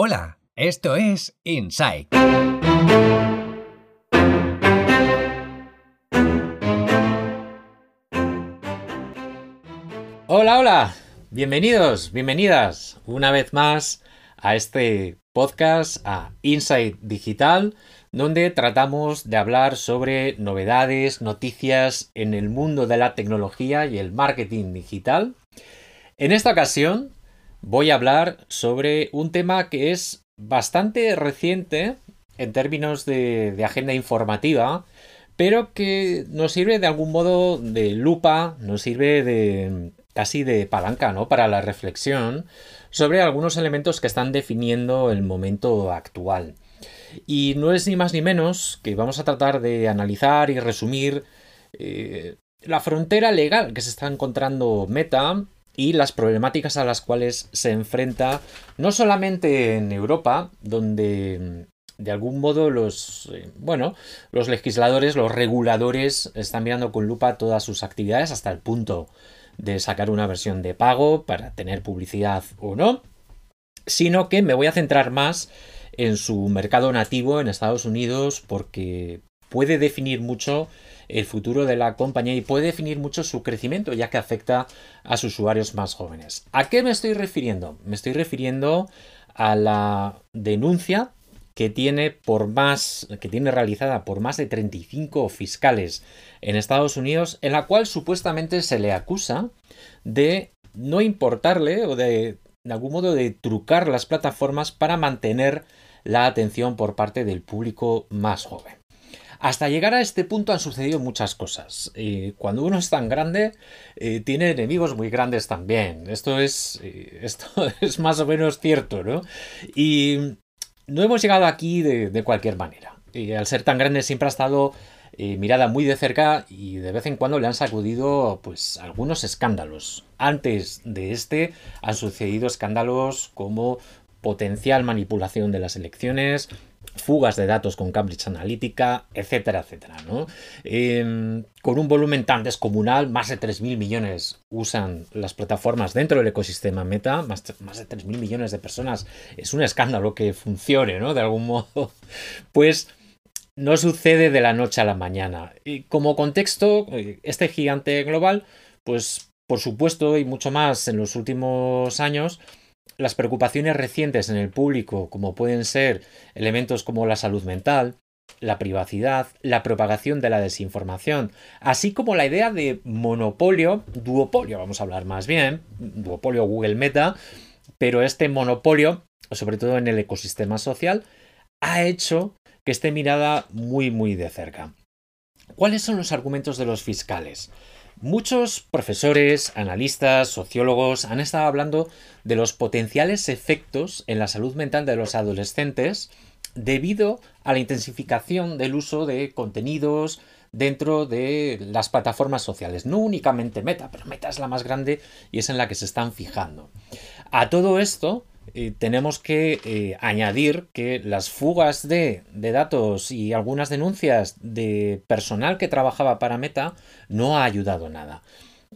Hola, esto es Insight. Hola, hola, bienvenidos, bienvenidas una vez más a este podcast, a Insight Digital, donde tratamos de hablar sobre novedades, noticias en el mundo de la tecnología y el marketing digital. En esta ocasión voy a hablar sobre un tema que es bastante reciente en términos de, agenda informativa, pero que nos sirve de algún modo de lupa, nos sirve de casi de palanca, ¿no? Para la reflexión sobre algunos elementos que están definiendo el momento actual. Y no es ni más ni menos que vamos a tratar de analizar y resumir eh, la frontera legal que se está encontrando Meta y las problemáticas a las cuales se enfrenta no solamente en Europa, donde mm, de algún modo los eh, bueno, los legisladores, los reguladores están mirando con lupa todas sus actividades hasta el punto de sacar una versión de pago para tener publicidad o no, sino que me voy a centrar más en su mercado nativo en Estados Unidos porque puede definir mucho el futuro de la compañía y puede definir mucho su crecimiento ya que afecta a sus usuarios más jóvenes. ¿A qué me estoy refiriendo? Me estoy refiriendo a la denuncia que tiene por más que tiene realizada por más de 35 fiscales en Estados Unidos en la cual supuestamente se le acusa de no importarle o de de algún modo de trucar las plataformas para mantener la atención por parte del público más joven. Hasta llegar a este punto han sucedido muchas cosas. cuando uno es tan grande, eh, tiene enemigos muy grandes también. Esto es, eh, esto es más o menos cierto, ¿no? Y no hemos llegado aquí de, cualquier manera. Al ser tan grande siempre ha estado eh, mirada muy de cerca y de vez en cuando le han sacudido pues algunos escándalos. Antes de este han sucedido escándalos como potencial manipulación de las elecciones, fugas de datos con Cambridge Analytica, etcétera, etcétera. ¿no? Em, con un volumen tan descomunal, más de 3.000 millones usan las plataformas dentro del ecosistema Meta, más, de 3.000 millones de personas. Es un escándalo que funcione, ¿no? De algún modo. Pues no sucede de la noche a la mañana. Y como contexto, eh, este gigante global, pues por supuesto y mucho más en los últimos años, las preocupaciones recientes en el público, como pueden ser elementos como la salud mental, la privacidad, la propagación de la desinformación, así como la idea de monopolio, duopolio, vamos a hablar más bien, duopolio Google Meta, pero este monopolio, sobre todo en el ecosistema social, ha hecho que esté mirada muy muy de cerca. ¿Cuáles son los argumentos de los fiscales? Muchos profesores, analistas, sociólogos han estado hablando de los potenciales efectos en la salud mental de los adolescentes debido a la intensificación del uso de contenidos dentro de las plataformas sociales. No únicamente Meta, pero Meta es la más grande y es en la que se están fijando. A todo esto, tenemos que eh, añadir que las fugas de, datos y algunas denuncias de personal que trabajaba para Meta no ha ayudado nada.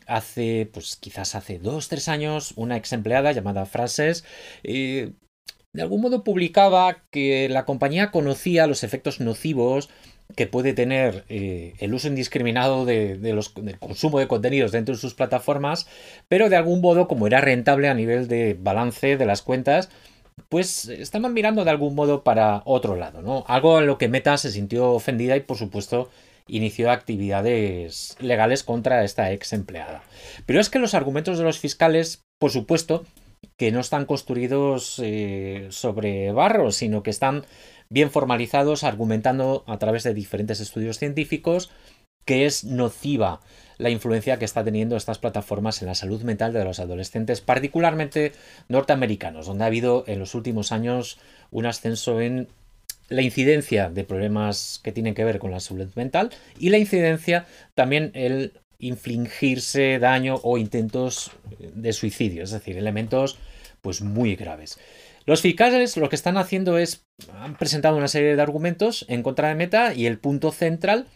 Hace, pues quizás hace dos, tres años, una ex empleada llamada Frases eh, de algún modo publicaba que la compañía conocía los efectos nocivos que puede tener eh, el uso indiscriminado de, los, del consumo de contenidos dentro de sus plataformas, pero de algún modo, como era rentable a nivel de balance de las cuentas, pues estaban mirando de algún modo para otro lado, ¿no? Algo en lo que Meta se sintió ofendida y, por supuesto, inició actividades legales contra esta ex empleada. Pero es que los argumentos de los fiscales, por supuesto, que no están construidos eh, sobre barro, sino que están bien formalizados, argumentando a través de diferentes estudios científicos que es nociva la influencia que está teniendo estas plataformas en la salud mental de los adolescentes, particularmente norteamericanos, donde ha habido en los últimos años un ascenso en la incidencia de problemas que tienen que ver con la salud mental y la incidencia también el infligirse daño o intentos de suicidio, es decir, elementos pues muy graves. Los fiscales lo que están haciendo es, han presentado una serie de argumentos en contra de Meta y el punto central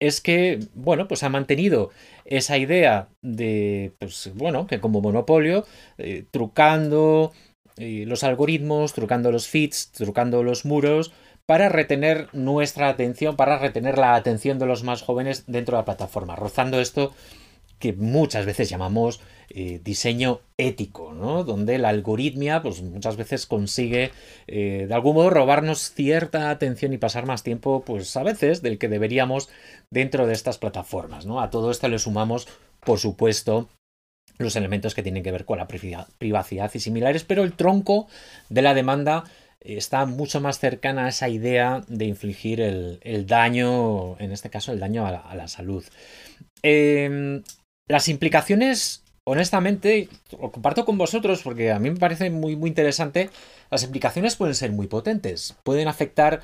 es que, bueno, pues ha mantenido esa idea de, pues bueno, que como monopolio, eh, trucando eh, los algoritmos, trucando los feeds, trucando los muros, para retener nuestra atención, para retener la atención de los más jóvenes dentro de la plataforma, rozando esto que muchas veces llamamos eh, diseño ético, ¿no? Donde la algoritmia, pues muchas veces consigue eh, de algún modo robarnos cierta atención y pasar más tiempo, pues a veces del que deberíamos dentro de estas plataformas, ¿no? A todo esto le sumamos, por supuesto, los elementos que tienen que ver con la privacidad y similares, pero el tronco de la demanda está mucho más cercana a esa idea de infligir el, daño, en este caso el daño a la, salud. Em, las implicaciones, honestamente, lo comparto con vosotros porque a mí me parece muy, muy interesante, las implicaciones pueden ser muy potentes, pueden afectar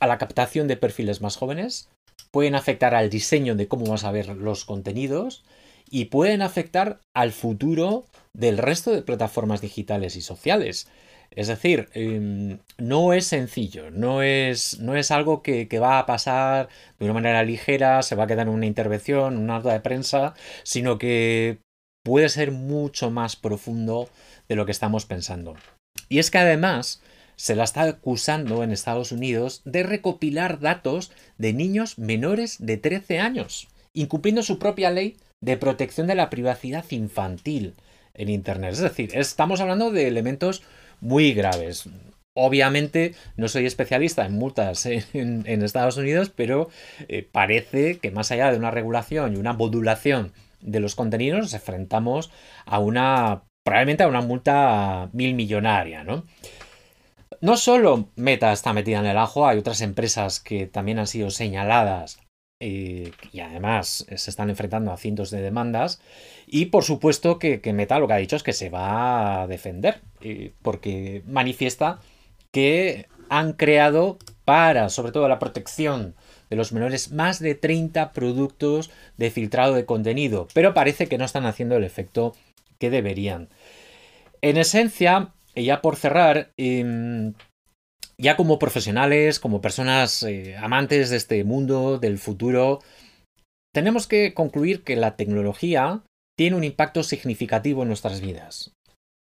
a la captación de perfiles más jóvenes, pueden afectar al diseño de cómo vas a ver los contenidos y pueden afectar al futuro del resto de plataformas digitales y sociales. Es decir, em, no es sencillo, no es, no es algo que, va a pasar de una manera ligera, se va a quedar en una intervención, una nota de prensa, sino que puede ser mucho más profundo de lo que estamos pensando. Y es que además se la está acusando en Estados Unidos de recopilar datos de niños menores de 13 años, incumpliendo su propia ley de protección de la privacidad infantil en Internet. Es decir, estamos hablando de elementos muy graves. Obviamente no soy especialista en multas en, Estados Unidos, pero eh, parece que más allá de una regulación y una modulación de los contenidos, nos enfrentamos a una, probablemente a una multa mil millonaria, ¿no? No solo Meta está metida en el ajo, hay otras empresas que también han sido señaladas eh, y además se están enfrentando a cientos de demandas. Y por supuesto que, Meta lo que ha dicho es que se va a defender, eh, porque manifiesta que han creado para, sobre todo, la protección de los menores, más de 30 productos de filtrado de contenido, pero parece que no están haciendo el efecto que deberían. En esencia, y ya por cerrar, em, ya como profesionales, como personas eh, amantes de este mundo, del futuro, tenemos que concluir que la tecnología tiene un impacto significativo en nuestras vidas.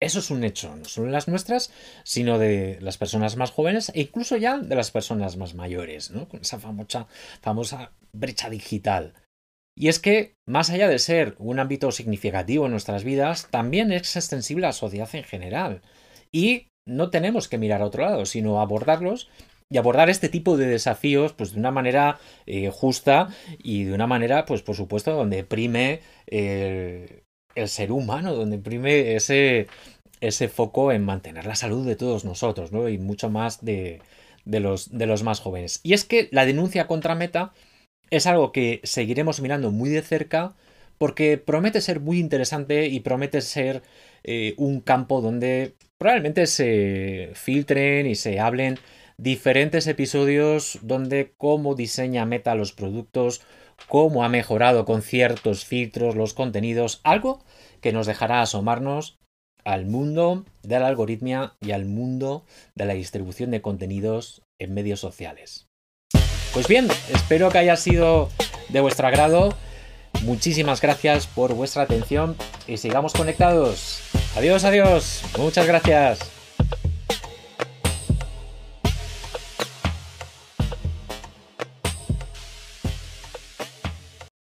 Eso es un hecho, no solo en las nuestras, sino de las personas más jóvenes e incluso ya de las personas más mayores, ¿no? Con esa famosa, famosa brecha digital. Y es que, más allá de ser un ámbito significativo en nuestras vidas, también es extensible a la sociedad en general. Y no tenemos que mirar a otro lado, sino abordarlos y abordar este tipo de desafíos pues de una manera eh, justa y de una manera pues por supuesto donde prime el ser humano donde prime ese ese foco en mantener la salud de todos nosotros ¿no? y mucho más de, de, los, de los más jóvenes y es que la denuncia contra Meta es algo que seguiremos mirando muy de cerca porque promete ser muy interesante y promete ser eh, un campo donde probablemente se filtren y se hablen diferentes episodios donde cómo diseña Meta los productos, cómo ha mejorado con ciertos filtros los contenidos, algo que nos dejará asomarnos al mundo de la algoritmia y al mundo de la distribución de contenidos en medios sociales. Pues bien, espero que haya sido de vuestro agrado. Muchísimas gracias por vuestra atención y sigamos conectados. Adiós, adiós. Muchas gracias.